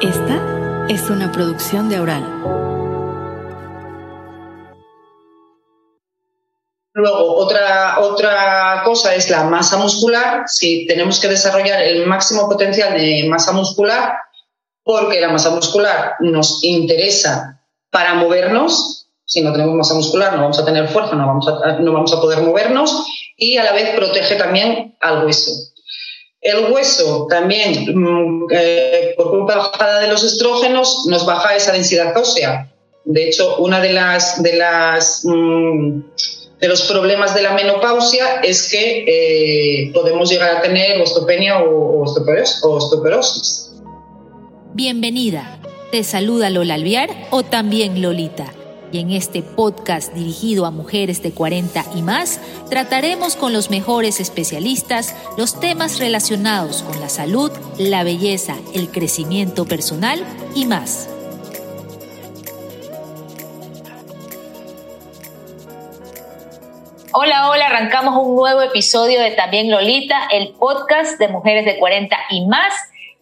Esta es una producción de Oral. Luego, otra, otra cosa es la masa muscular. Si tenemos que desarrollar el máximo potencial de masa muscular, porque la masa muscular nos interesa para movernos. Si no tenemos masa muscular, no vamos a tener fuerza, no vamos a, no vamos a poder movernos y a la vez protege también al hueso. El hueso también, mm, eh, por culpa bajada de los estrógenos, nos baja esa densidad ósea. De hecho, una de las, de las mm, de los problemas de la menopausia es que eh, podemos llegar a tener osteopenia o, osteoporosis. Bienvenida. Te saluda Lola Alviar o también Lolita y en este podcast dirigido a mujeres de 40 y más, trataremos con los mejores especialistas los temas relacionados con la salud, la belleza, el crecimiento personal y más. Hola, hola, arrancamos un nuevo episodio de También Lolita, el podcast de mujeres de 40 y más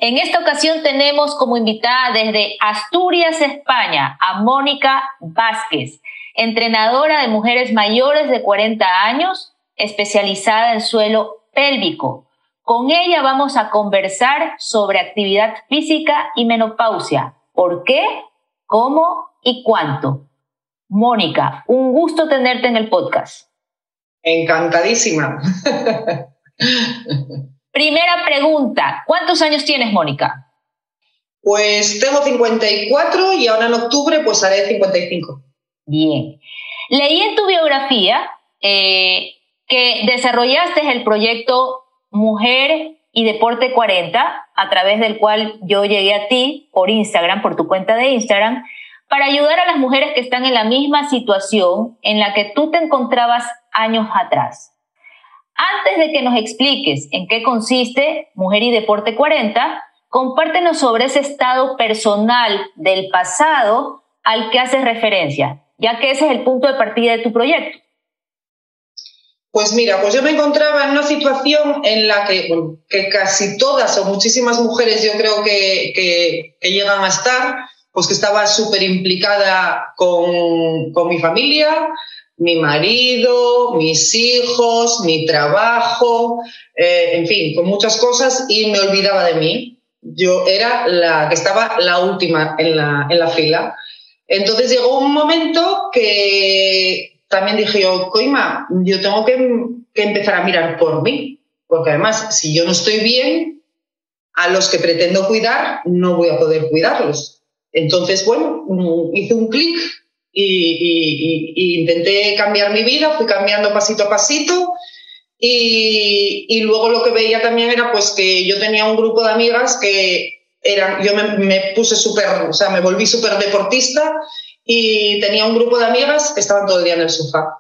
en esta ocasión tenemos como invitada desde Asturias, España, a Mónica Vázquez, entrenadora de mujeres mayores de 40 años, especializada en suelo pélvico. Con ella vamos a conversar sobre actividad física y menopausia. ¿Por qué? ¿Cómo y cuánto? Mónica, un gusto tenerte en el podcast. Encantadísima. Primera pregunta, ¿cuántos años tienes, Mónica? Pues tengo 54 y ahora en octubre pues haré 55. Bien. Leí en tu biografía eh, que desarrollaste el proyecto Mujer y Deporte 40, a través del cual yo llegué a ti por Instagram, por tu cuenta de Instagram, para ayudar a las mujeres que están en la misma situación en la que tú te encontrabas años atrás. Antes de que nos expliques en qué consiste Mujer y Deporte 40, compártenos sobre ese estado personal del pasado al que haces referencia, ya que ese es el punto de partida de tu proyecto. Pues mira, pues yo me encontraba en una situación en la que, que casi todas o muchísimas mujeres yo creo que, que, llegan a estar, pues que estaba súper implicada con, con mi familia, mi marido, mis hijos, mi trabajo, eh, en fin, con muchas cosas y me olvidaba de mí. Yo era la que estaba la última en la, en la fila. Entonces llegó un momento que también dije yo, Coima, yo tengo que, que empezar a mirar por mí, porque además, si yo no estoy bien, a los que pretendo cuidar no voy a poder cuidarlos. Entonces, bueno, hice un clic y, intenté cambiar mi vida, fui cambiando pasito a pasito y, luego lo que veía también era pues que yo tenía un grupo de amigas que eran, yo me, puse súper, o sea, me volví súper deportista y tenía un grupo de amigas que estaban todo el día en el sofá.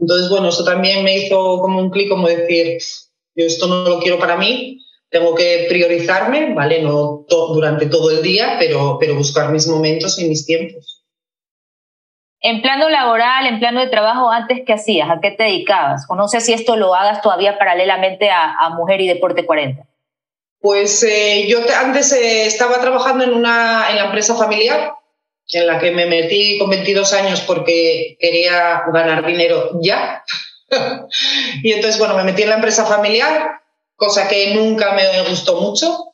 Entonces, bueno, eso también me hizo como un clic, como decir, yo esto no lo quiero para mí, tengo que priorizarme, ¿vale? No durante todo el día, pero, pero buscar mis momentos y mis tiempos. En plano laboral, en plano de trabajo, antes, ¿qué hacías? ¿A qué te dedicabas? O no sé si esto lo hagas todavía paralelamente a, Mujer y Deporte 40. Pues eh, yo antes eh, estaba trabajando en, una, en la empresa familiar, en la que me metí con 22 años porque quería ganar dinero ya. y entonces, bueno, me metí en la empresa familiar, cosa que nunca me gustó mucho.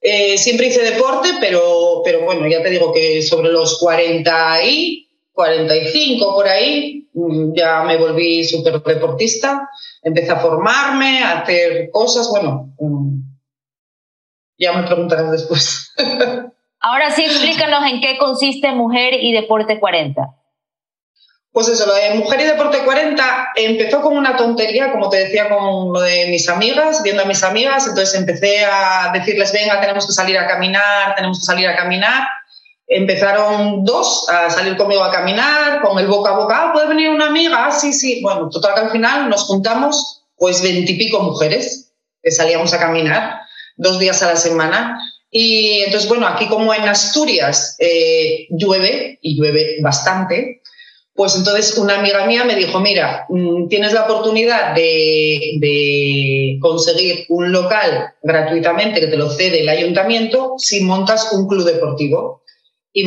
Eh, siempre hice deporte, pero, pero bueno, ya te digo que sobre los 40 y 45 por ahí, mm, ya me volví súper deportista, empecé a formarme, a hacer cosas, bueno, mm, ya me preguntarás después. Ahora sí, explícanos en qué consiste Mujer y Deporte 40. Pues eso, lo de Mujer y Deporte 40 empezó con una tontería, como te decía, con lo de mis amigas, viendo a mis amigas, entonces empecé a decirles, venga, tenemos que salir a caminar, tenemos que salir a caminar empezaron dos a salir conmigo a caminar, con el boca a boca, ah, ¿puede venir una amiga? Ah, sí, sí. Bueno, total que al final nos juntamos pues veintipico mujeres que salíamos a caminar dos días a la semana. Y entonces, bueno, aquí como en Asturias eh, llueve y llueve bastante, Pues entonces una amiga mía me dijo, mira, mm, tienes la oportunidad de, conseguir un local gratuitamente que te lo cede el ayuntamiento si montas un club deportivo. Y,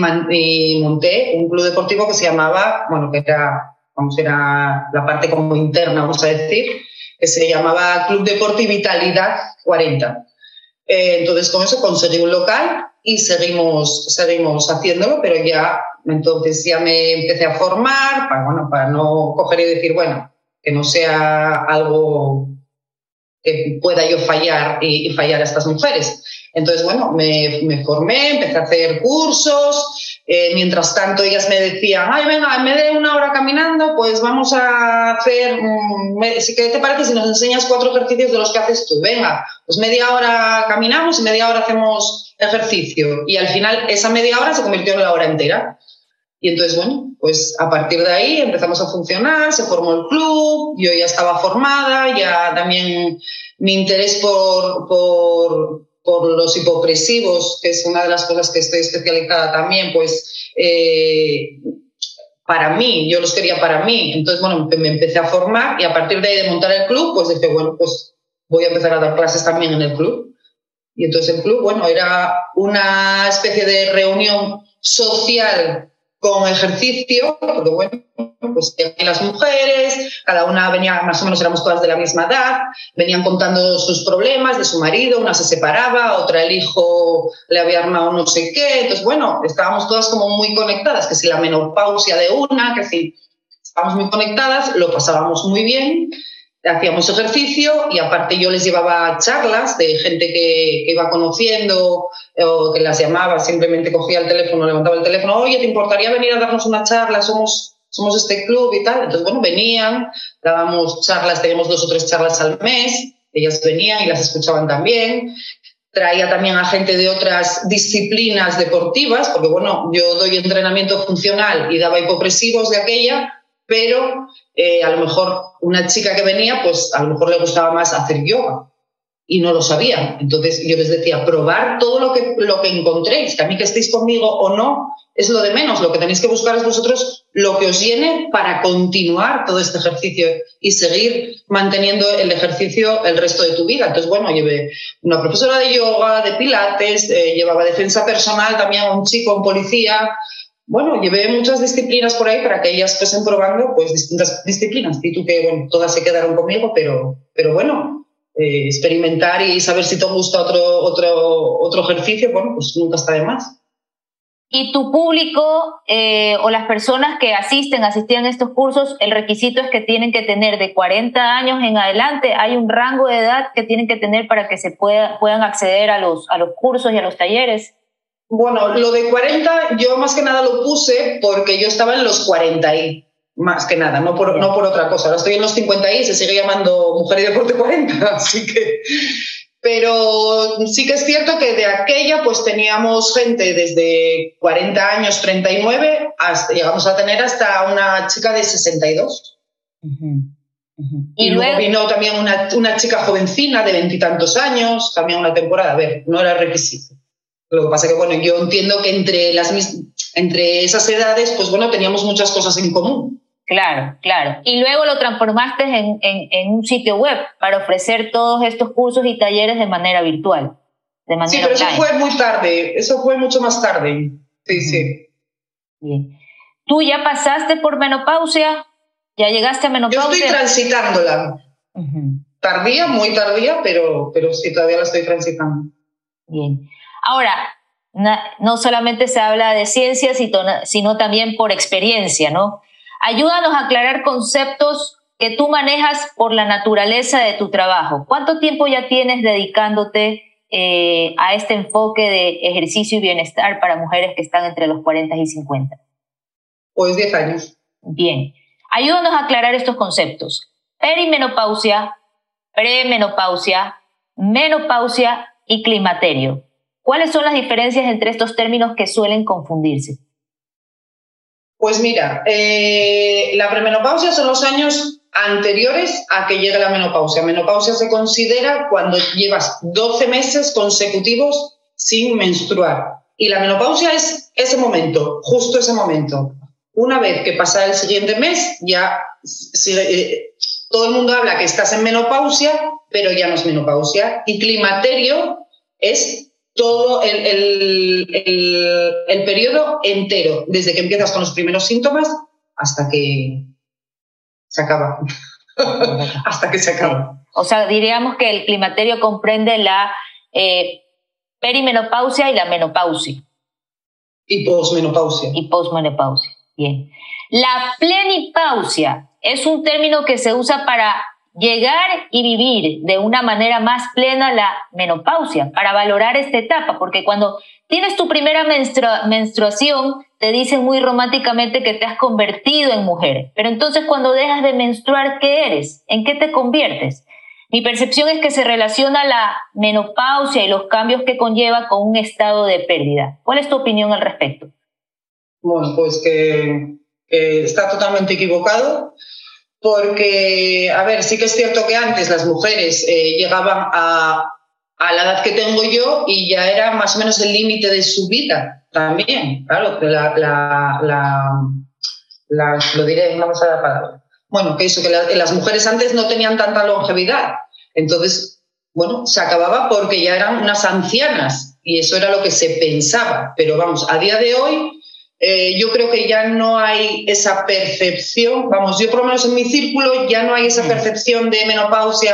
monté un club deportivo que se llamaba, bueno, que era, vamos, era la parte como interna, vamos a decir, que se llamaba Club Deporte y Vitalidad 40. Eh, entonces con eso conseguí un local y seguimos, seguimos haciéndolo, pero ya entonces ya me empecé a formar para, bueno, para no coger y decir, bueno, que no sea algo que pueda yo fallar y, fallar a estas mujeres. Entonces, bueno, me, me formé, empecé a hacer cursos. Eh, mientras tanto, ellas me decían, ay, venga, en vez de una hora caminando, pues vamos a hacer, ¿qué te parece si nos enseñas cuatro ejercicios de los que haces tú? Venga, pues media hora caminamos y media hora hacemos ejercicio. Y al final, esa media hora se convirtió en la hora entera. Y entonces, bueno, pues a partir de ahí empezamos a funcionar, se formó el club, yo ya estaba formada, ya también mi interés por, por, por los hipopresivos, que es una de las cosas que estoy especializada también, pues eh, para mí, yo los quería para mí. Entonces, bueno, me empecé a formar y a partir de ahí de montar el club, pues dije, bueno, pues voy a empezar a dar clases también en el club. Y entonces el club, bueno, era una especie de reunión social con ejercicio, porque bueno, pues las mujeres, cada una venía, más o menos éramos todas de la misma edad, venían contando sus problemas de su marido, una se separaba, otra el hijo le había armado no sé qué, entonces bueno, estábamos todas como muy conectadas, que si la menopausia de una, que si estábamos muy conectadas, lo pasábamos muy bien hacíamos ejercicio y aparte yo les llevaba charlas de gente que, iba conociendo o que las llamaba, simplemente cogía el teléfono, levantaba el teléfono, oye, ¿te importaría venir a darnos una charla? Somos, somos este club y tal. Entonces, bueno, venían, dábamos charlas, teníamos dos o tres charlas al mes, ellas venían y las escuchaban también. Traía también a gente de otras disciplinas deportivas, porque bueno, yo doy entrenamiento funcional y daba hipopresivos de aquella, pero eh, a lo mejor una chica que venía, pues a lo mejor le gustaba más hacer yoga y no lo sabía. Entonces yo les decía, probar todo lo que, lo que encontréis, que a mí que estéis conmigo o no, es lo de menos. Lo que tenéis que buscar es vosotros lo que os llene para continuar todo este ejercicio y seguir manteniendo el ejercicio el resto de tu vida. Entonces, bueno, llevé una profesora de yoga, de pilates, eh, llevaba defensa personal también a un chico, un policía, bueno, llevé muchas disciplinas por ahí para que ellas fuesen probando pues distintas disciplinas. Y tú que, bueno, todas se quedaron conmigo, pero, pero bueno, eh, experimentar y saber si te gusta otro, otro, otro ejercicio, bueno, pues nunca está de más. Y tu público eh, o las personas que asisten, asistían a estos cursos, el requisito es que tienen que tener de 40 años en adelante, hay un rango de edad que tienen que tener para que se pueda, puedan acceder a los, a los cursos y a los talleres. Bueno, lo de 40 yo más que nada lo puse porque yo estaba en los 40 y más que nada, no por, no por otra cosa. Ahora estoy en los 50 y se sigue llamando Mujer y Deporte 40, así que... Pero sí que es cierto que de aquella pues teníamos gente desde 40 años, 39, hasta, llegamos a tener hasta una chica de 62. Y, luego vino también una, una chica jovencina de veintitantos años, también una temporada. A ver, no era requisito. Lo que pasa que, bueno, yo entiendo que entre, las, entre esas edades, pues bueno, teníamos muchas cosas en común. Claro, claro. Y luego lo transformaste en, en, un sitio web para ofrecer todos estos cursos y talleres de manera virtual. De manera sí, pero eso fue muy tarde, eso fue mucho más tarde. Sí, sí. Bien. ¿Tú ya pasaste por menopausia? ¿Ya llegaste a menopausia? Yo estoy transitándola. Tardía, muy tardía, pero, pero sí, todavía la estoy transitando. Bien. Ahora, no solamente se habla de ciencia, sino también por experiencia, ¿no? Ayúdanos a aclarar conceptos que tú manejas por la naturaleza de tu trabajo. ¿Cuánto tiempo ya tienes dedicándote eh, a este enfoque de ejercicio y bienestar para mujeres que están entre los 40 y 50? Pues 10 años. Bien. Ayúdanos a aclarar estos conceptos. Perimenopausia, premenopausia, menopausia y climaterio. ¿Cuáles son las diferencias entre estos términos que suelen confundirse? Pues mira, eh, la premenopausia son los años anteriores a que llegue la menopausia. Menopausia se considera cuando llevas 12 meses consecutivos sin menstruar. Y la menopausia es ese momento, justo ese momento. Una vez que pasa el siguiente mes, ya eh, todo el mundo habla que estás en menopausia, pero ya no es menopausia. Y climaterio es todo el, el, periodo entero, desde que empiezas con los primeros síntomas hasta que se acaba. hasta que se acaba. O sea, diríamos que el climaterio comprende la eh, perimenopausia y la menopausia. Y posmenopausia. Y posmenopausia. Bien. La plenipausia es un término que se usa para llegar y vivir de una manera más plena la menopausia, para valorar esta etapa, porque cuando tienes tu primera menstruación, te dicen muy románticamente que te has convertido en mujer, pero entonces cuando dejas de menstruar, ¿qué eres? ¿En qué te conviertes? Mi percepción es que se relaciona la menopausia y los cambios que conlleva con un estado de pérdida. ¿Cuál es tu opinión al respecto? Bueno, pues que está totalmente equivocado porque, a ver, sí que es cierto que antes las mujeres eh, llegaban a, a, la edad que tengo yo y ya era más o menos el límite de su vida también, claro, la, la, la, lo diré, vamos a la palabra. Bueno, que eso, que las mujeres antes no tenían tanta longevidad, entonces, bueno, se acababa porque ya eran unas ancianas y eso era lo que se pensaba, pero vamos, a día de hoy eh, yo creo que ya no hay esa percepción, vamos, yo por lo menos en mi círculo ya no hay esa mm. percepción de menopausia,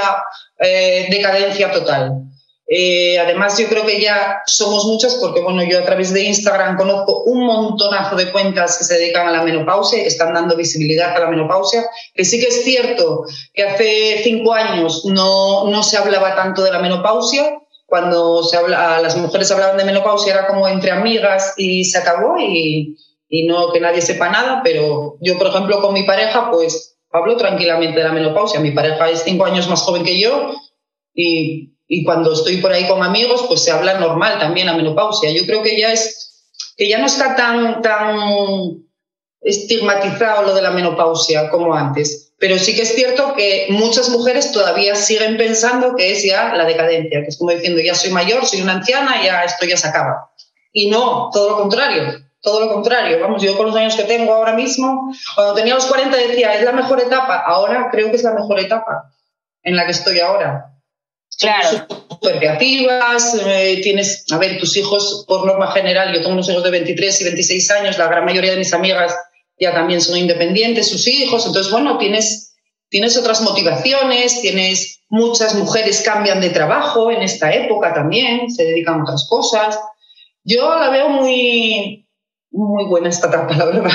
eh, decadencia total. Eh, además, yo creo que ya somos muchas porque, bueno, yo a través de Instagram conozco un montonazo de cuentas que se dedican a la menopausia y que están dando visibilidad a la menopausia, que sí que es cierto que hace cinco años no, no se hablaba tanto de la menopausia, cuando se habla, las mujeres hablaban de menopausia era como entre amigas y se acabó y, y, no que nadie sepa nada, pero yo, por ejemplo, con mi pareja, pues hablo tranquilamente de la menopausia. Mi pareja es cinco años más joven que yo y, y cuando estoy por ahí con amigos, pues se habla normal también la menopausia. Yo creo que ya es, que ya no está tan, tan estigmatizado lo de la menopausia como antes. Pero sí que es cierto que muchas mujeres todavía siguen pensando que es ya la decadencia, que es como diciendo, ya soy mayor, soy una anciana, ya esto ya se acaba. Y no, todo lo contrario, todo lo contrario. Vamos, yo con los años que tengo ahora mismo, cuando tenía los 40 decía, es la mejor etapa, ahora creo que es la mejor etapa en la que estoy ahora. Claro. Súper creativas, eh, tienes, a ver, tus hijos, por norma general, yo tengo unos hijos de 23 y 26 años, la gran mayoría de mis amigas ya también son independientes sus hijos, entonces, bueno, tienes, tienes otras motivaciones, tienes muchas mujeres cambian de trabajo en esta época también, se dedican a otras cosas. Yo la veo muy, muy buena esta etapa, la verdad.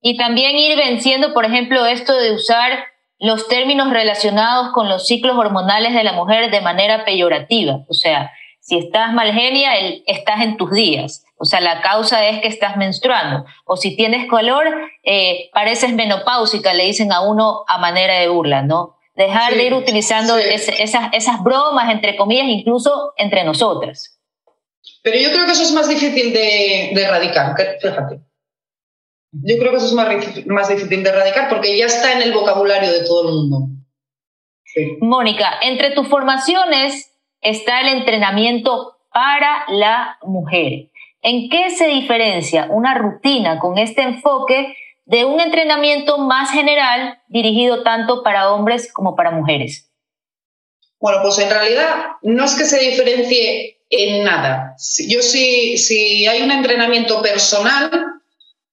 Y también ir venciendo, por ejemplo, esto de usar los términos relacionados con los ciclos hormonales de la mujer de manera peyorativa. O sea, si estás mal genia, estás en tus días. O sea, la causa es que estás menstruando. O si tienes color, eh, pareces menopáusica, le dicen a uno a manera de burla, ¿no? Dejar de ir utilizando esas, esas bromas, entre comillas, incluso entre nosotras. Pero yo creo que eso es más difícil de, erradicar, fíjate. Yo creo que eso es más, más difícil de erradicar porque ya está en el vocabulario de todo el mundo. Mónica, entre tus formaciones está el entrenamiento para la mujer. ¿En qué se diferencia una rutina con este enfoque de un entrenamiento más general dirigido tanto para hombres como para mujeres? Bueno, pues en realidad no es que se diferencie en nada. Yo sí, si hay un entrenamiento personal,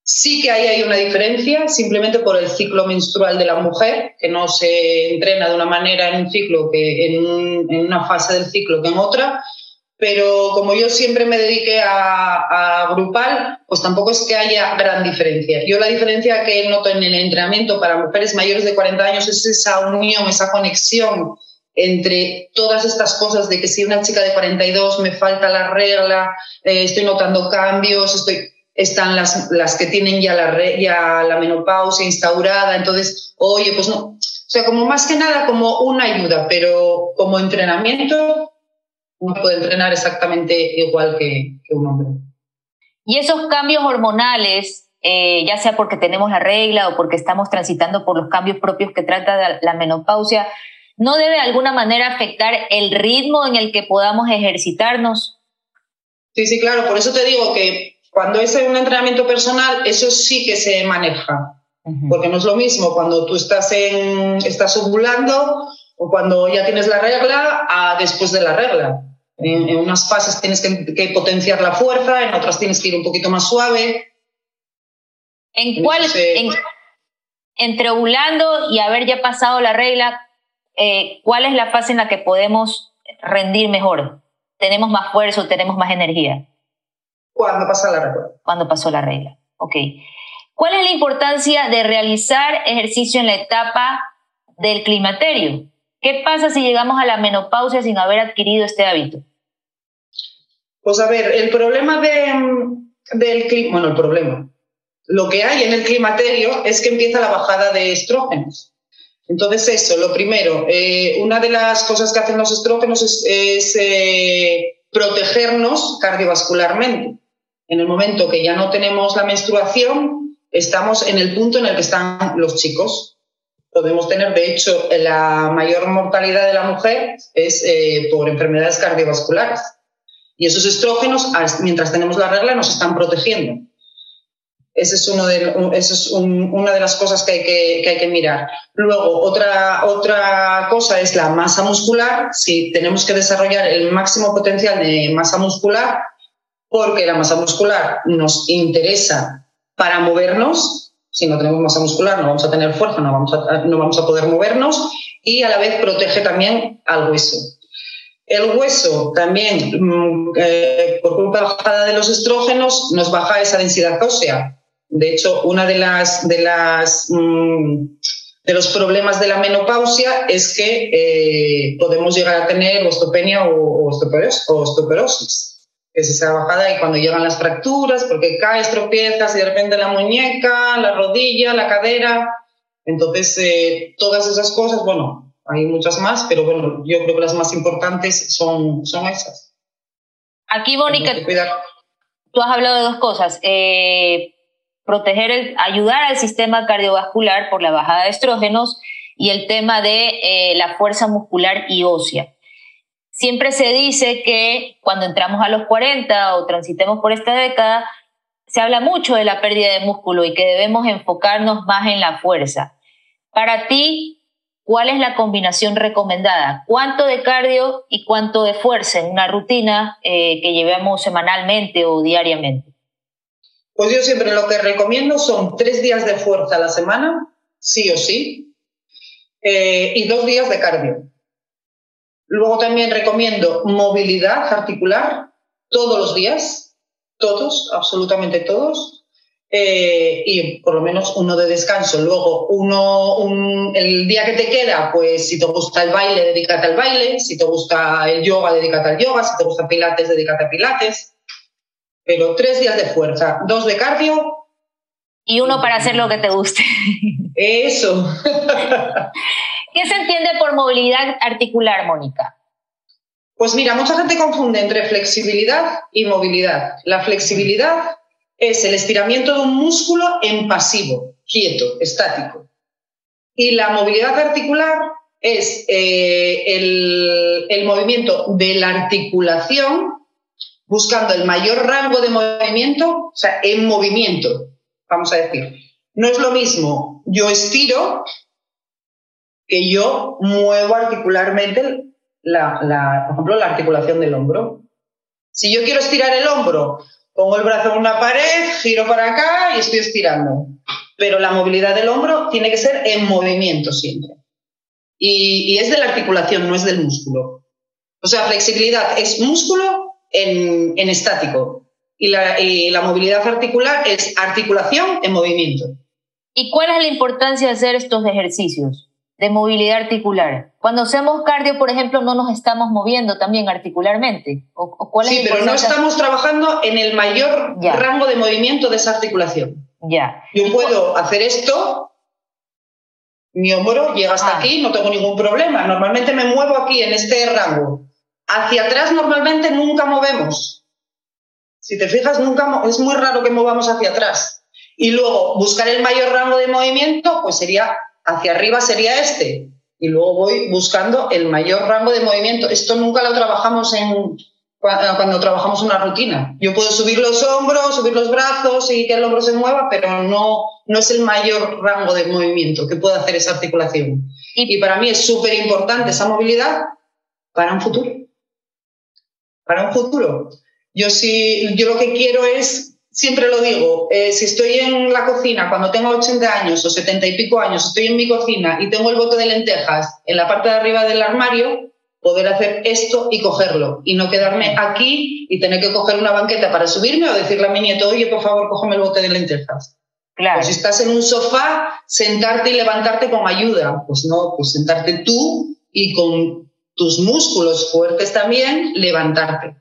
sí que ahí hay una diferencia, simplemente por el ciclo menstrual de la mujer, que no se entrena de una manera en un ciclo que en una fase del ciclo que en otra pero como yo siempre me dediqué a, grupal, pues tampoco es que haya gran diferencia. Yo la diferencia que noto en el entrenamiento para mujeres mayores de 40 años es esa unión, esa conexión entre todas estas cosas de que si una chica de 42 me falta la regla, eh, estoy notando cambios, estoy, están las, las que tienen ya la, ya la menopausia instaurada, entonces, oye, pues no. O sea, como más que nada como una ayuda, pero como entrenamiento uno puede entrenar exactamente igual que, un hombre. Y esos cambios hormonales, eh, ya sea porque tenemos la regla o porque estamos transitando por los cambios propios que trata la menopausia, ¿no debe de alguna manera afectar el ritmo en el que podamos ejercitarnos? Sí, sí, claro. Por eso te digo que Cuando es un entrenamiento personal, eso sí que se maneja, porque no es lo mismo cuando tú estás, en, estás ovulando o cuando ya tienes la regla a después de la regla. En, unas fases tienes que, potenciar la fuerza, en otras tienes que ir un poquito más suave. ¿En cuál, entre ovulando y haber ya pasado la regla, eh, cuál es la fase en la que podemos rendir mejor? ¿Tenemos más fuerza o tenemos más energía? Cuando pasa la regla. Cuando pasó la regla, ok. ¿Cuál es la importancia de realizar ejercicio en la etapa del climaterio? ¿Qué pasa si llegamos a la menopausia sin haber adquirido este hábito? Pues a ver, el problema del clima, bueno, el problema, lo que hay en el climaterio es que empieza la bajada de estrógenos. Entonces, eso, lo primero, eh, una de las cosas que hacen los estrógenos es, eh, protegernos cardiovascularmente. En el momento que ya no tenemos la menstruación, estamos en el punto en el que están los chicos. Podemos tener, de hecho, la mayor mortalidad de la mujer es eh, por enfermedades cardiovasculares. Y esos estrógenos, mientras tenemos la regla, nos están protegiendo. Esa es, uno de, es una de las cosas que hay que, hay que, mirar. Luego, otra, otra cosa es la masa muscular. Si tenemos que desarrollar el máximo potencial de masa muscular, porque la masa muscular nos interesa para movernos. Si no tenemos masa muscular, no vamos a tener fuerza, no vamos a, no vamos a poder movernos y a la vez protege también al hueso. El hueso también, mm, eh, por culpa bajada de los estrógenos, nos baja esa densidad ósea. De hecho, una de las, de las mm, de los problemas de la menopausia es que eh, podemos llegar a tener osteopenia o, osteoporosis, que es esa bajada y cuando llegan las fracturas, porque caes, tropiezas y de repente la muñeca, la rodilla, la cadera. Entonces, eh, todas esas cosas, bueno, hay muchas más, pero bueno, yo creo que las más importantes son, son esas. Aquí, Mónica, tú has hablado de dos cosas. Eh, proteger, el, ayudar al sistema cardiovascular por la bajada de estrógenos y el tema de eh, la fuerza muscular y ósea. Siempre se dice que cuando entramos a los 40 o transitemos por esta década, se habla mucho de la pérdida de músculo y que debemos enfocarnos más en la fuerza. Para ti, ¿cuál es la combinación recomendada? ¿Cuánto de cardio y cuánto de fuerza en una rutina eh, que llevemos semanalmente o diariamente? Pues yo siempre lo que recomiendo son tres días de fuerza a la semana, sí o sí, eh, y dos días de cardio. Luego también recomiendo movilidad articular todos los días, todos, absolutamente todos, eh, y por lo menos uno de descanso. Luego, uno, el día que te queda, pues si te gusta el baile, dedícate al baile, si te gusta el yoga, dedícate al yoga, si te gusta pilates, dedícate a pilates pero tres días de fuerza, dos de cardio. Y uno para hacer lo que te guste. Eso. ¿Qué se entiende por movilidad articular, Mónica? Pues mira, mucha gente confunde entre flexibilidad y movilidad. La flexibilidad es el estiramiento de un músculo en pasivo, quieto, estático. Y la movilidad articular es eh, el, el movimiento de la articulación buscando el mayor rango de movimiento, o sea, en movimiento, vamos a decir. No es lo mismo yo estiro que yo muevo articularmente, la, por ejemplo, la articulación del hombro. Si yo quiero estirar el hombro, pongo el brazo en una pared, giro para acá y estoy estirando. Pero la movilidad del hombro tiene que ser en movimiento siempre. Y, y es de la articulación, no es del músculo. O sea, flexibilidad es músculo en, estático. Y la, movilidad articular es articulación en movimiento. ¿Y cuál es la importancia de hacer estos ejercicios de movilidad articular? Cuando hacemos cardio, por ejemplo, no nos estamos moviendo también articularmente. ¿O, cuál sí, pero no estamos trabajando en el mayor rango de movimiento de esa articulación. Ya. Yo puedo hacer esto, mi hombro llega hasta ah. aquí, no tengo ningún problema. Normalmente me muevo aquí en este rango. Hacia atrás normalmente nunca movemos. Si te fijas, nunca es muy raro que movamos hacia atrás. Y luego buscar el mayor rango de movimiento, pues sería hacia arriba sería este. Y luego voy buscando el mayor rango de movimiento. Esto nunca lo trabajamos en, cuando trabajamos una rutina. Yo puedo subir los hombros, subir los brazos y que el hombro se mueva, pero no, no es el mayor rango de movimiento que puede hacer esa articulación. Y, para mí es súper importante esa movilidad para un futuro. Para un futuro. Yo, sí, yo lo que quiero es, siempre lo digo, eh, si estoy en la cocina cuando tengo 80 años o 70 y pico años, estoy en mi cocina y tengo el bote de lentejas en la parte de arriba del armario, poder hacer esto y cogerlo y no quedarme aquí y tener que coger una banqueta para subirme o decirle a mi nieto, oye, por favor, cógeme el bote de lentejas. Claro. Pues si estás en un sofá, sentarte y levantarte con ayuda. Pues no, pues sentarte tú y con tus músculos fuertes también, levantarte.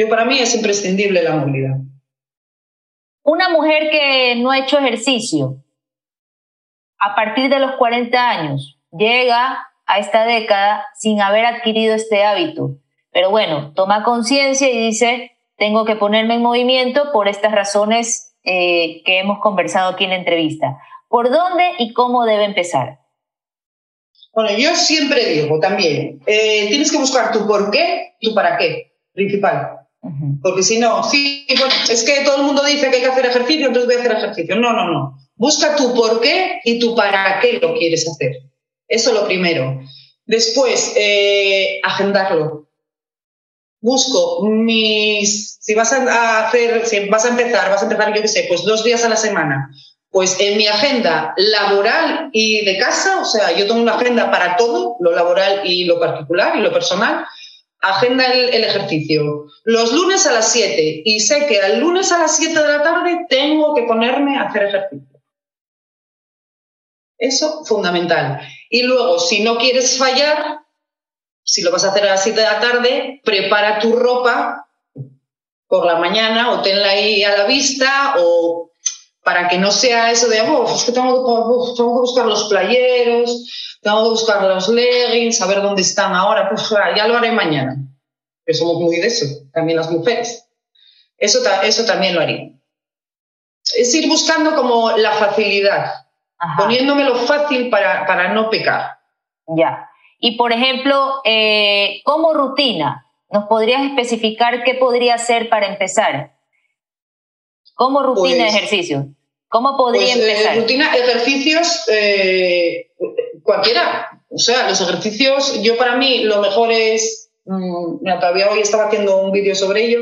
Yo para mí es imprescindible la movilidad. Una mujer que no ha hecho ejercicio a partir de los 40 años llega a esta década sin haber adquirido este hábito. Pero bueno, toma conciencia y dice, tengo que ponerme en movimiento por estas razones eh, que hemos conversado aquí en la entrevista. ¿Por dónde y cómo debe empezar? Bueno, yo siempre digo también, eh, tienes que buscar tu por qué y tu para qué, principal. Porque si no, sí, es que todo el mundo dice que hay que hacer ejercicio, entonces voy a hacer ejercicio. No, no, no. Busca tu por qué y tu para qué lo quieres hacer. Eso es lo primero. Después, eh, agendarlo busco mis, si vas a hacer, si vas a empezar, vas a empezar, yo qué sé, pues dos días a la semana, pues en mi agenda laboral y de casa, o sea, yo tengo una agenda para todo, lo laboral y lo particular y lo personal, agenda el, ejercicio. Los lunes a las 7 y sé que al lunes a las 7 de la tarde tengo que ponerme a hacer ejercicio. Eso, fundamental. Y luego, si no quieres fallar, si lo vas a hacer a las 7 de la tarde, prepara tu ropa por la mañana o tenla ahí a la vista o para que no sea eso de, oh, es que tengo, que buscar los playeros, tengo que buscar los leggings, saber dónde están ahora, pues ya lo haré mañana. Que somos muy de eso, también las mujeres. Eso, eso también lo haría. Es ir buscando como la facilidad, poniéndome lo fácil para, para no pecar. Ya. Y, por ejemplo, eh, como rutina, ¿nos podrías especificar qué podría hacer para empezar? Como rutina de pues, ejercicio. ¿Cómo podría pues, eh, empezar? rutina, ejercicios, eh, cualquiera. O sea, los ejercicios, yo para mí lo mejor es, mm, todavía hoy estaba haciendo un vídeo sobre ello,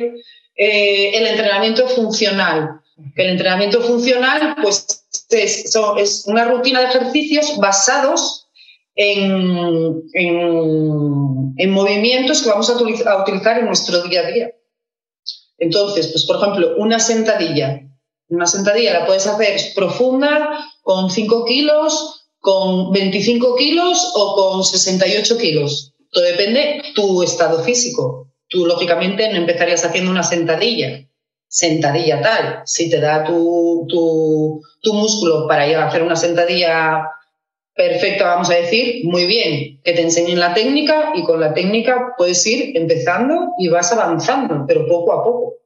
el entrenamiento funcional. El entrenamiento funcional, pues, es, es una rutina de ejercicios basados en, en, movimientos que vamos a, utilizar en nuestro día a día. Entonces, pues por ejemplo, una sentadilla. Una sentadilla la puedes hacer profunda con 5 kilos, con 25 kilos o con 68 kilos. Todo depende tu estado físico. Tú, lógicamente, no empezarías haciendo una sentadilla, sentadilla tal. Si te da tu, tu, tu músculo para ir a hacer una sentadilla perfecto, vamos a decir, muy bien, que te enseñen la técnica y con la técnica puedes ir empezando y vas avanzando, pero poco a poco.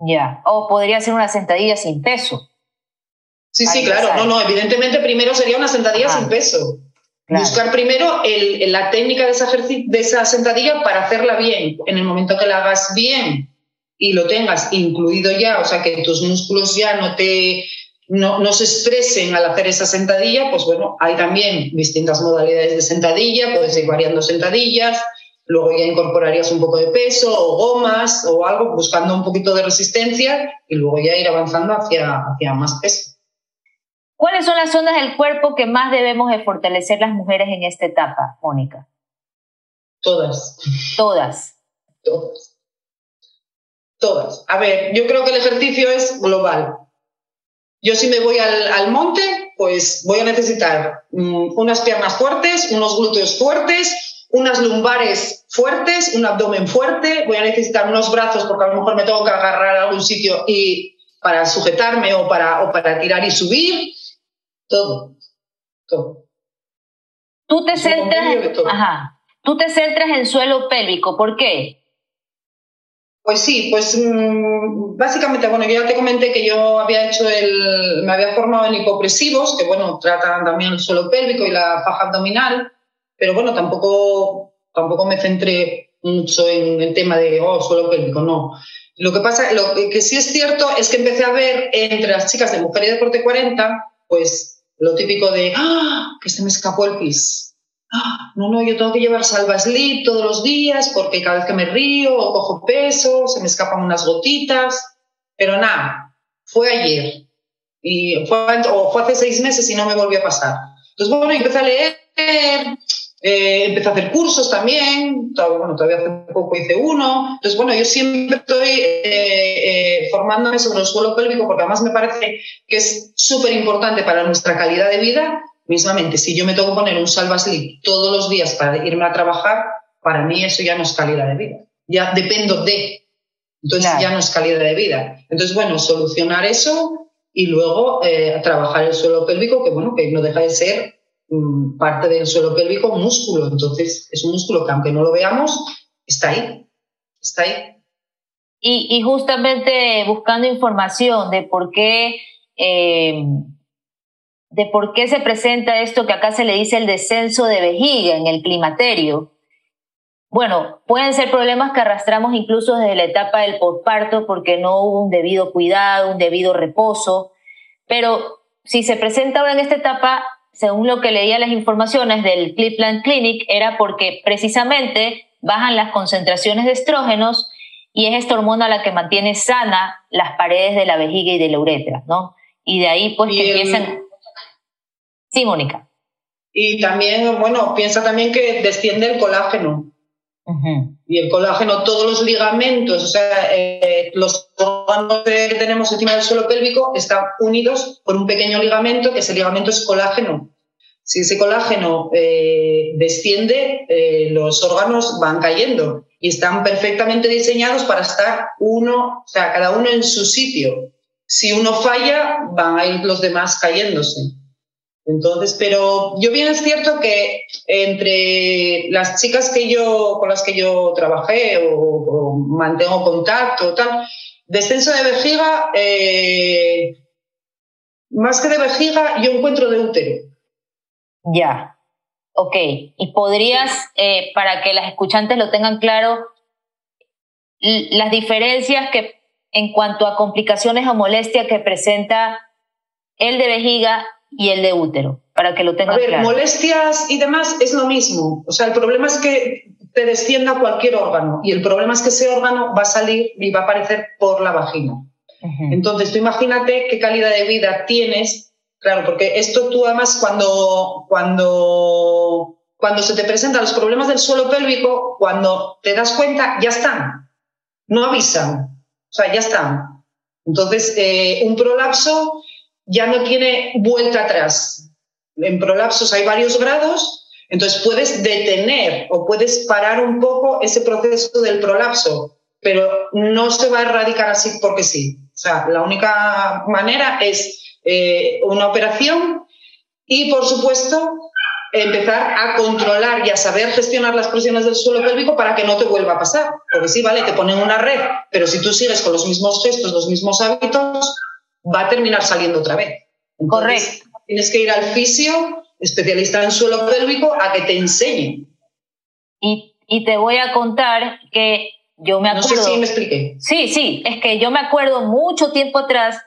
Ya, o podría ser una sentadilla sin peso. Sí, sí, claro, no, no, evidentemente primero sería una sentadilla sin peso. Buscar primero la técnica de esa, de esa sentadilla para hacerla bien. En el momento que la hagas bien y lo tengas incluido ya, o sea, que tus músculos ya no te no, se estresen al hacer esa sentadilla, pues bueno, hay también distintas modalidades de sentadilla, puedes ir variando sentadillas, luego ya incorporarías un poco de peso o gomas o algo, buscando un poquito de resistencia y luego ya ir avanzando hacia, hacia más peso. ¿Cuáles son las zonas del cuerpo que más debemos de fortalecer las mujeres en esta etapa, Mónica? Todas. Todas. Todas. Todas. A ver, yo creo que el ejercicio es global. Yo si me voy al, monte, pues voy a necesitar mm, unas piernas fuertes, unos glúteos fuertes, unas lumbares fuertes, un abdomen fuerte, voy a necesitar unos brazos porque a lo mejor me tengo que agarrar a algún sitio y para sujetarme o para, o para tirar y subir, todo, todo. Tú te, centras, ajá, tú te centras en suelo pélvico, ¿por qué? Pues sí, pues mm, básicamente, bueno, yo ya te comenté que yo había hecho el, me había formado en hipopresivos, que bueno, tratan también el suelo pélvico y la faja abdominal, pero bueno, tampoco, tampoco me centré mucho en el tema de oh, suelo pélvico, no. Lo que pasa, lo que sí es cierto es que empecé a ver entre las chicas de Mujer y Deporte 40, pues lo típico de, ¡ah! que se me escapó el pis. ¡Ah! no, no, yo tengo que llevar salva slip todos los días porque cada vez que me río o cojo peso, se me escapan unas gotitas. Pero nada, fue ayer. Y fue, o fue hace seis meses y no me volvió a pasar. Entonces, bueno, empecé a leer, eh, empecé a hacer cursos también, bueno, todavía hace poco hice uno. Entonces, bueno, yo siempre estoy eh, eh, formándome sobre el suelo pélvico porque además me parece que es súper importante para nuestra calidad de vida. Mismamente, si yo me tengo que poner un salvaslip todos los días para irme a trabajar, para mí eso ya no es calidad de vida. Ya dependo de. Entonces ya no es calidad de vida. Entonces, bueno, solucionar eso y luego trabajar el suelo pélvico, que bueno, que no deja de ser parte del suelo pélvico músculo. Entonces, es un músculo que aunque no lo veamos, está ahí. Está ahí. Y, justamente buscando información de por qué. Eh, de por qué se presenta esto que acá se le dice el descenso de vejiga en el climaterio. Bueno, pueden ser problemas que arrastramos incluso desde la etapa del postparto porque no hubo un debido cuidado, un debido reposo, pero si se presenta ahora en esta etapa, según lo que leía las informaciones del Cleveland Clinic, era porque precisamente bajan las concentraciones de estrógenos y es esta hormona la que mantiene sana las paredes de la vejiga y de la uretra, ¿no? Y de ahí pues que empiezan... Sí, Mónica. Y también, bueno, piensa también que desciende el colágeno. Y el colágeno, todos los ligamentos, o sea, eh, los órganos que tenemos encima del suelo pélvico están unidos por un pequeño ligamento, que ese ligamento es colágeno. Si ese colágeno eh, desciende, eh, los órganos van cayendo y están perfectamente diseñados para estar uno, o sea, cada uno en su sitio. Si uno falla, van a ir los demás cayéndose. Entonces, pero yo bien es cierto que entre las chicas que yo, con las que yo trabajé o, mantengo contacto, tal, descenso de vejiga, eh, más que de vejiga, yo encuentro de útero. Ya, ok. ¿Y podrías, eh, para que las escuchantes lo tengan claro, las diferencias que en cuanto a complicaciones o molestias que presenta el de vejiga y el de útero, para que lo tengan claro. A ver, molestias y demás es lo mismo. O sea, el problema es que te descienda cualquier órgano y el problema es que ese órgano va a salir y va a aparecer por la vagina. Entonces, tú imagínate qué calidad de vida tienes, claro, porque esto tú además cuando, cuando, cuando se te presentan los problemas del suelo pélvico, cuando te das cuenta, ya están, no avisan, o sea, ya están. Entonces, eh, un prolapso ya no tiene vuelta atrás. En prolapsos hay varios grados, entonces puedes detener o puedes parar un poco ese proceso del prolapso, pero no se va a erradicar así porque sí. O sea, la única manera es eh, una operación y, por supuesto, empezar a controlar y a saber gestionar las presiones del suelo pélvico para que no te vuelva a pasar. Porque sí, vale, te ponen una red, pero si tú sigues con los mismos gestos, los mismos hábitos, va a terminar saliendo otra vez. Correcto. Tienes que ir al fisio, especialista en suelo pélvico, a que te enseñe. Y, y te voy a contar que yo me acuerdo. No sé si me expliqué. Sí, sí, es que yo me acuerdo mucho tiempo atrás.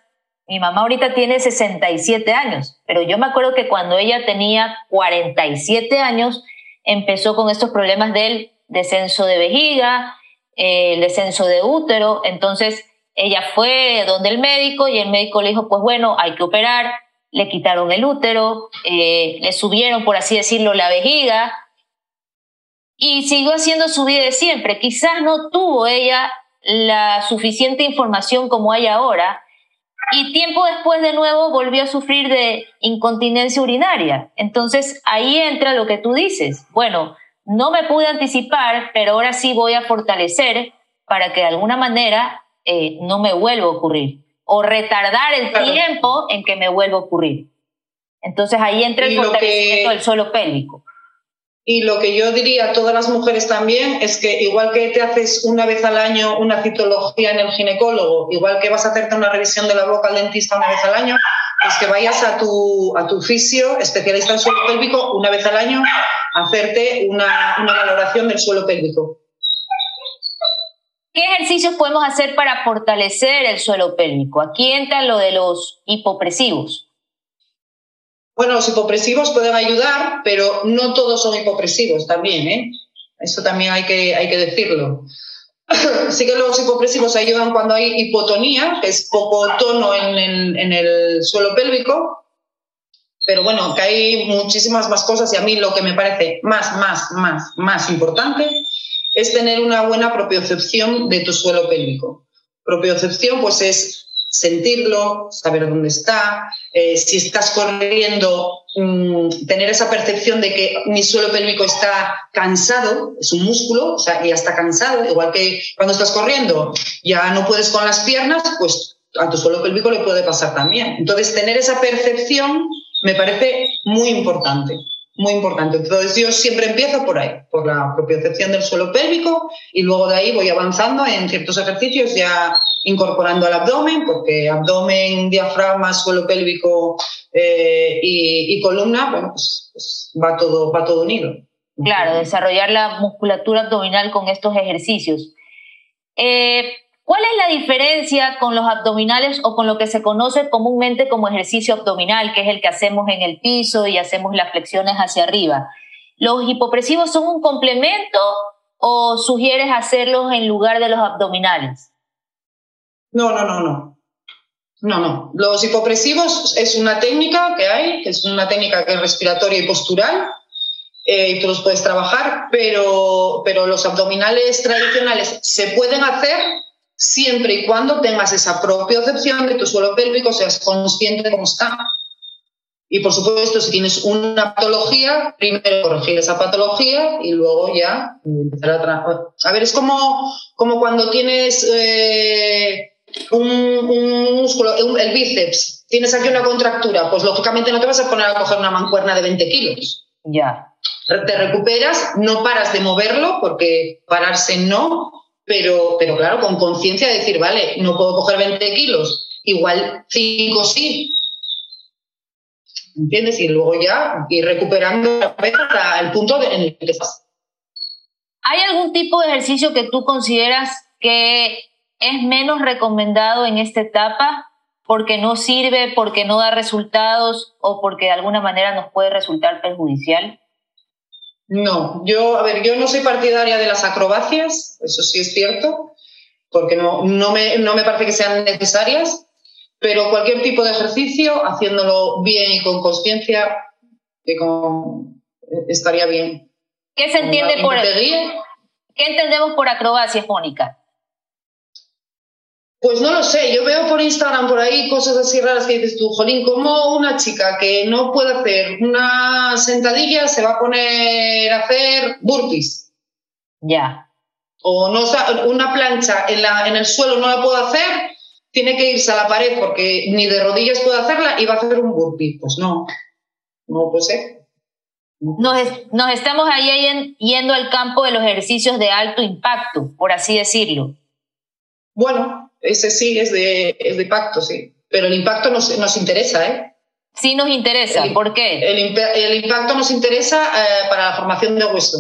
Mi mamá ahorita tiene 67 años, pero yo me acuerdo que cuando ella tenía 47 años empezó con estos problemas del descenso de vejiga, el descenso de útero. Entonces, ella fue donde el médico y el médico le dijo, pues bueno, hay que operar, le quitaron el útero, eh, le subieron, por así decirlo, la vejiga y siguió haciendo su vida de siempre. Quizás no tuvo ella la suficiente información como hay ahora y tiempo después de nuevo volvió a sufrir de incontinencia urinaria. Entonces ahí entra lo que tú dices. Bueno, no me pude anticipar, pero ahora sí voy a fortalecer para que de alguna manera eh, no me vuelva a ocurrir o retardar el tiempo en que me vuelva a ocurrir. Entonces ahí entra el fortalecimiento del suelo pélvico. Y lo que yo diría a todas las mujeres también es que igual que te haces una vez al año una citología en el ginecólogo, igual que vas a hacerte una revisión de la boca al dentista una vez al año, pues que vayas a tu, a tu fisio, especialista en suelo pélvico, una vez al año, a hacerte una, una valoración del suelo pélvico ¿Qué ejercicios podemos hacer para fortalecer el suelo pélvico? Aquí entra lo de los hipopresivos. Bueno, los hipopresivos pueden ayudar, pero no todos son hipopresivos también, ¿eh? Eso también hay que, hay que decirlo. sí que los hipopresivos ayudan cuando hay hipotonía, que es poco tono en el, en el suelo pélvico, pero bueno, que hay muchísimas más cosas y a mí lo que me parece más, más, más, más importante es tener una buena propiocepción de tu suelo pélvico. Propiocepción pues es sentirlo, saber dónde está, eh, si estás corriendo, mm, tener esa percepción de que mi suelo pélvico está cansado, es un músculo, o sea, ya está cansado, igual que cuando estás corriendo ya no puedes con las piernas, pues a tu suelo pélvico le puede pasar también. Entonces, tener esa percepción me parece muy importante muy importante. Entonces yo siempre empiezo por ahí, por la propiocepción del suelo pélvico y luego de ahí voy avanzando en ciertos ejercicios ya incorporando al abdomen, porque abdomen, diafragma, suelo pélvico eh, y, columna, bueno, pues, pues, va, todo, va todo unido. Claro, desarrollar la musculatura abdominal con estos ejercicios. Eh, ¿Cuál es la diferencia con los abdominales o con lo que se conoce comúnmente como ejercicio abdominal, que es el que hacemos en el piso y hacemos las flexiones hacia arriba? ¿Los hipopresivos son un complemento o sugieres hacerlos en lugar de los abdominales? No, no, no, no. No, no. Los hipopresivos es una técnica que hay, es una técnica que es respiratoria y postural, eh, y tú los puedes trabajar, pero, pero los abdominales tradicionales se pueden hacer siempre y cuando tengas esa propia percepción de tu suelo pélvico, seas consciente de cómo está. Y por supuesto, si tienes una patología, primero corregir esa patología y luego ya empezar a A ver, es como, como cuando tienes eh, un, músculo, el bíceps, tienes aquí una contractura, pues lógicamente no te vas a poner a coger una mancuerna de 20 kilos. Ya. Te recuperas, no paras de moverlo, porque pararse no, pero, pero claro, con conciencia de decir, vale, no puedo coger 20 kilos, igual 5 sí. ¿Entiendes? Y luego ya ir recuperando hasta el punto en el que estás. ¿Hay algún tipo de ejercicio que tú consideras que es menos recomendado en esta etapa porque no sirve, porque no da resultados o porque de alguna manera nos puede resultar perjudicial? No, yo, a ver, yo no soy partidaria de las acrobacias, eso sí es cierto, porque no, no, me, no me parece que sean necesarias, pero cualquier tipo de ejercicio, haciéndolo bien y con conciencia, estaría bien. ¿Qué se entiende por ¿Qué entendemos por acrobacia, Mónica? Pues no lo sé, yo veo por Instagram por ahí cosas así raras que dices tú, Jolín, como una chica que no puede hacer una sentadilla se va a poner a hacer burpees? Ya. O no, una plancha en, la, en el suelo no la puede hacer, tiene que irse a la pared porque ni de rodillas puede hacerla y va a hacer un burpee. Pues no, no puede ser. Nos, nos estamos ahí yendo al campo de los ejercicios de alto impacto, por así decirlo. Bueno, ese sí es de, es de pacto, sí. Pero el impacto nos, nos interesa, ¿eh? Sí nos interesa, ¿por qué? El, el, impacto nos interesa eh, para la formación de hueso.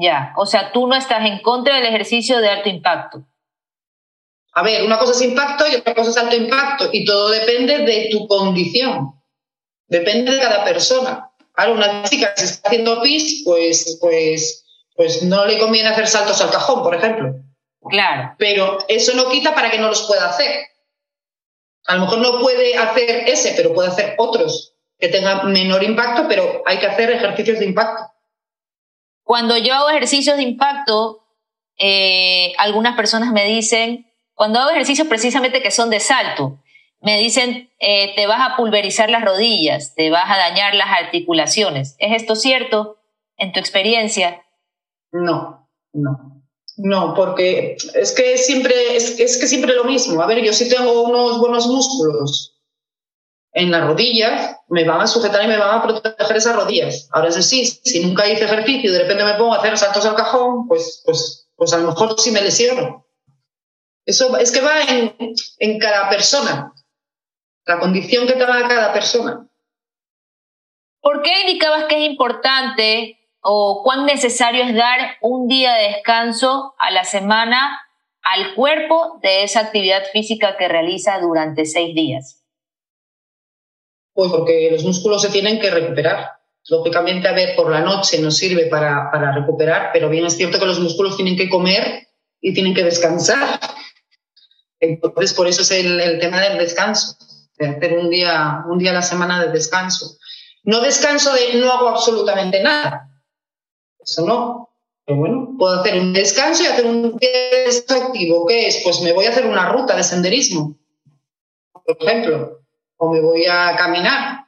Ya, o sea, tú no estás en contra del ejercicio de alto impacto. A ver, una cosa es impacto y otra cosa es alto impacto, y todo depende de tu condición. Depende de cada persona. Ahora, una chica que se está haciendo pis, pues, pues, pues no le conviene hacer saltos al cajón, por ejemplo. Claro. Pero eso no quita para que no los pueda hacer. A lo mejor no puede hacer ese, pero puede hacer otros que tengan menor impacto, pero hay que hacer ejercicios de impacto. Cuando yo hago ejercicios de impacto, eh, algunas personas me dicen, cuando hago ejercicios precisamente que son de salto, me dicen, eh, te vas a pulverizar las rodillas, te vas a dañar las articulaciones. ¿Es esto cierto en tu experiencia? No, no. No, porque es que siempre es, que siempre lo mismo. A ver, yo si tengo unos buenos músculos en las rodillas, me van a sujetar y me van a proteger esas rodillas. Ahora es decir, si nunca hice ejercicio y de repente me pongo a hacer saltos al cajón, pues, pues, pues a lo mejor sí me lesiono. Eso es que va en, en cada persona, la condición que tenga cada persona. ¿Por qué indicabas que es importante o cuán necesario es dar un día de descanso a la semana al cuerpo de esa actividad física que realiza durante seis días? Pues porque los músculos se tienen que recuperar. Lógicamente, a ver, por la noche nos sirve para, para recuperar, pero bien es cierto que los músculos tienen que comer y tienen que descansar. Entonces, por eso es el, el tema del descanso, de hacer un día, un día a la semana de descanso. No descanso de no hago absolutamente nada. Eso no. Pero bueno, puedo hacer un descanso y hacer un día activo. ¿Qué es? Pues me voy a hacer una ruta de senderismo, por ejemplo, o me voy a caminar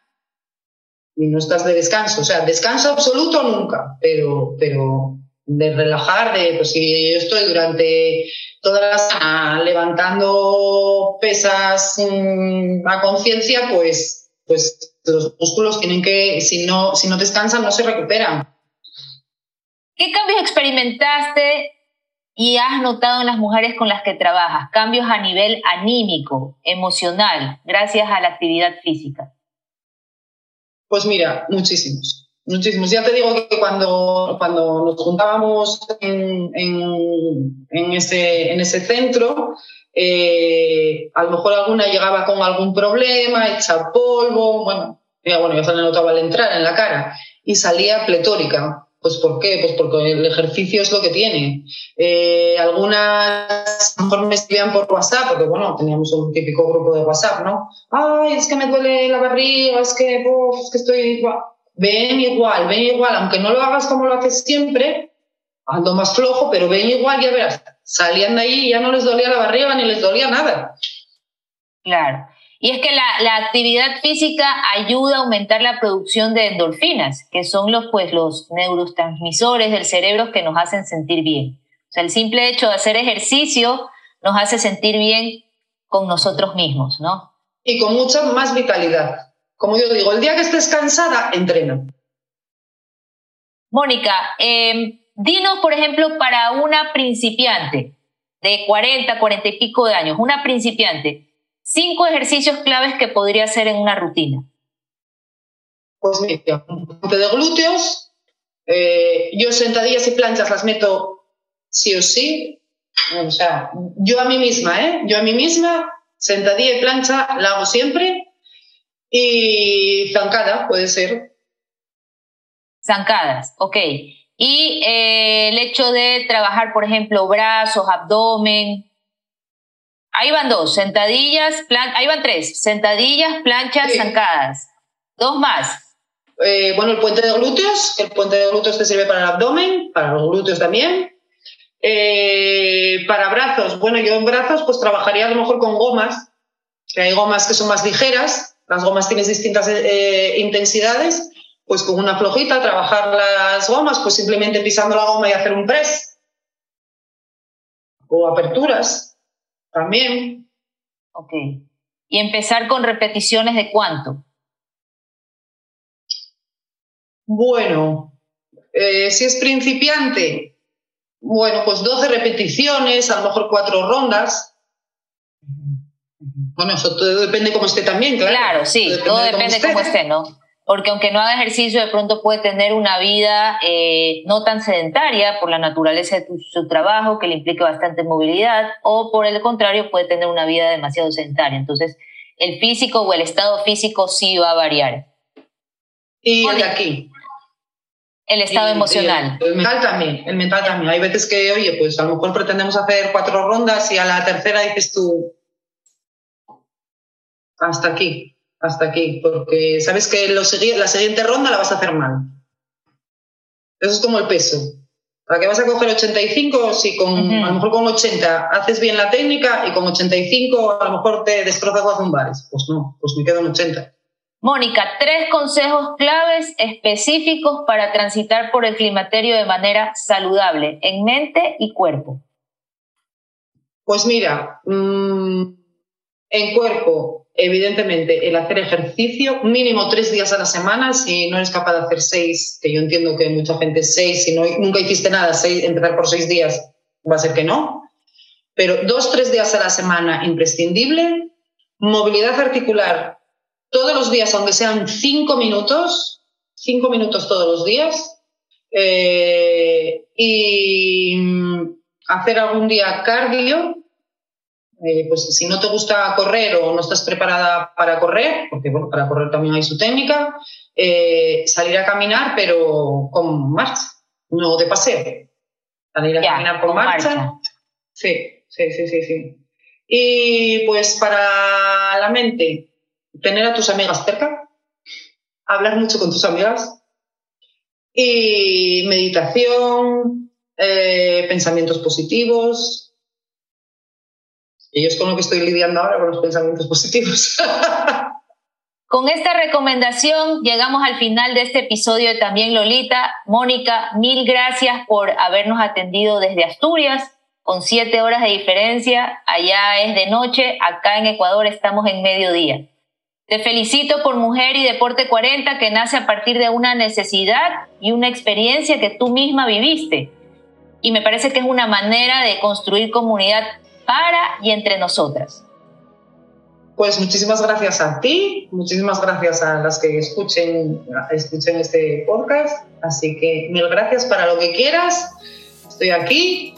y no estás de descanso. O sea, descanso absoluto nunca, pero, pero de relajar, de pues si yo estoy durante toda la semana levantando pesas mm, a conciencia, pues, pues los músculos tienen que, si no, si no descansan, no se recuperan. ¿Qué cambios experimentaste y has notado en las mujeres con las que trabajas? Cambios a nivel anímico, emocional, gracias a la actividad física. Pues mira, muchísimos, muchísimos. Ya te digo que cuando, cuando nos juntábamos en, en, ese, en ese centro, eh, a lo mejor alguna llegaba con algún problema, hecha polvo, bueno, ya, bueno, ya se le notaba al entrar en la cara y salía pletórica. Pues ¿por qué? Pues porque el ejercicio es lo que tiene. Eh, algunas a lo mejor me escribían por WhatsApp, porque bueno, teníamos un típico grupo de WhatsApp, ¿no? Ay, es que me duele la barriga, es que, es que estoy igual. Ven igual, ven igual, aunque no lo hagas como lo haces siempre, ando más flojo, pero ven igual, ya verás, salían de ahí y ya no les dolía la barriga ni les dolía nada. Claro. Y es que la, actividad física ayuda a aumentar la producción de endorfinas, que son los, pues, los neurotransmisores del cerebro que nos hacen sentir bien. O sea, el simple hecho de hacer ejercicio nos hace sentir bien con nosotros mismos, ¿no? Y con mucha más vitalidad. Como yo digo, el día que estés cansada, entrena. Mónica, eh, dinos, por ejemplo, para una principiante de 40, 40 y pico de años, una principiante, Cinco ejercicios claves que podría hacer en una rutina. Pues mira, un de glúteos. Eh, yo sentadillas y planchas las meto sí o sí. O sea, yo a mí misma, ¿eh? Yo a mí misma, sentadilla y plancha la hago siempre. Y zancada, puede ser. Zancadas, ok. Y eh, el hecho de trabajar, por ejemplo, brazos, abdomen, Ahí van dos, sentadillas, plan, ahí van tres, sentadillas, planchas, zancadas. Dos más. Eh, bueno, el puente de glúteos, que el puente de glúteos te sirve para el abdomen, para los glúteos también. Eh, para brazos, bueno, yo en brazos pues trabajaría a lo mejor con gomas, que hay gomas que son más ligeras, las gomas tienes distintas eh, intensidades, pues con una flojita trabajar las gomas, pues simplemente pisando la goma y hacer un press. O aperturas. También. Ok. ¿Y empezar con repeticiones de cuánto? Bueno, eh, si es principiante, bueno, pues 12 repeticiones, a lo mejor cuatro rondas. Bueno, eso todo depende cómo esté también, claro. Claro, sí, todo depende cómo esté, ¿no? Porque aunque no haga ejercicio, de pronto puede tener una vida eh, no tan sedentaria por la naturaleza de su trabajo, que le implica bastante movilidad, o por el contrario, puede tener una vida demasiado sedentaria. Entonces, el físico o el estado físico sí va a variar. Y el de aquí. El estado emocional. El, mental también, el mental también. Hay veces que, oye, pues a lo mejor pretendemos hacer cuatro rondas y a la tercera dices tú, hasta aquí hasta aquí, porque sabes que la siguiente ronda la vas a hacer mal. Eso es como el peso. ¿Para qué vas a coger 85 si con, a lo mejor con 80 haces bien la técnica y con 85 a lo mejor te destrozas los lumbares? Pues no, pues me quedo en 80. Mónica, tres consejos claves específicos para transitar por el climaterio de manera saludable en mente y cuerpo. Pues mira, mm, en cuerpo evidentemente, el hacer ejercicio mínimo tres días a la semana, si no eres capaz de hacer seis, que yo entiendo que mucha gente seis, si nunca hiciste nada, seis, empezar por seis días, va a ser que no. Pero dos, tres días a la semana, imprescindible. Movilidad articular todos los días, aunque sean cinco minutos, cinco minutos todos los días. Eh, y hacer algún día cardio. Eh, pues si no te gusta correr o no estás preparada para correr, porque bueno, para correr también hay su técnica, eh, salir a caminar, pero con marcha, no de paseo. Salir a caminar con, marcha. Sí, sí, sí, sí, sí. Y pues para la mente, tener a tus amigas cerca, hablar mucho con tus amigas y meditación, eh, pensamientos positivos. Y es con lo que estoy lidiando ahora, con los pensamientos positivos. Con esta recomendación llegamos al final de este episodio de También Lolita. Mónica, mil gracias por habernos atendido desde Asturias, con siete horas de diferencia. Allá es de noche, acá en Ecuador estamos en mediodía. Te felicito por Mujer y Deporte 40, que nace a partir de una necesidad y una experiencia que tú misma viviste. Y me parece que es una manera de construir comunidad para y entre nosotras. Pues muchísimas gracias a ti, muchísimas gracias a las que escuchen, escuchen este podcast. Así que mil gracias para lo que quieras. Estoy aquí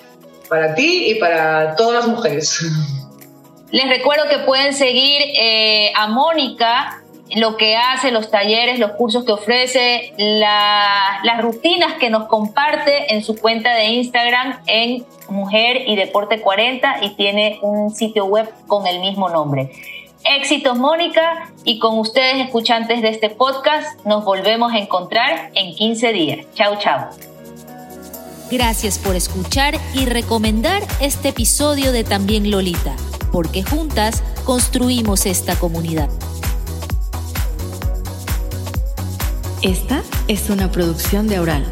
para ti y para todas las mujeres. Les recuerdo que pueden seguir eh, a Mónica, lo que hace, los talleres, los cursos que ofrece, las rutinas que nos comparte en su cuenta de Instagram en Mujer y Deporte 40 y tiene un sitio web con el mismo nombre. Éxitos, Mónica, y con ustedes, escuchantes de este podcast, nos volvemos a encontrar en 15 días. Chao, chao. Gracias por escuchar y recomendar este episodio de También Lolita, porque juntas construimos esta comunidad. Esta es una producción de Oral.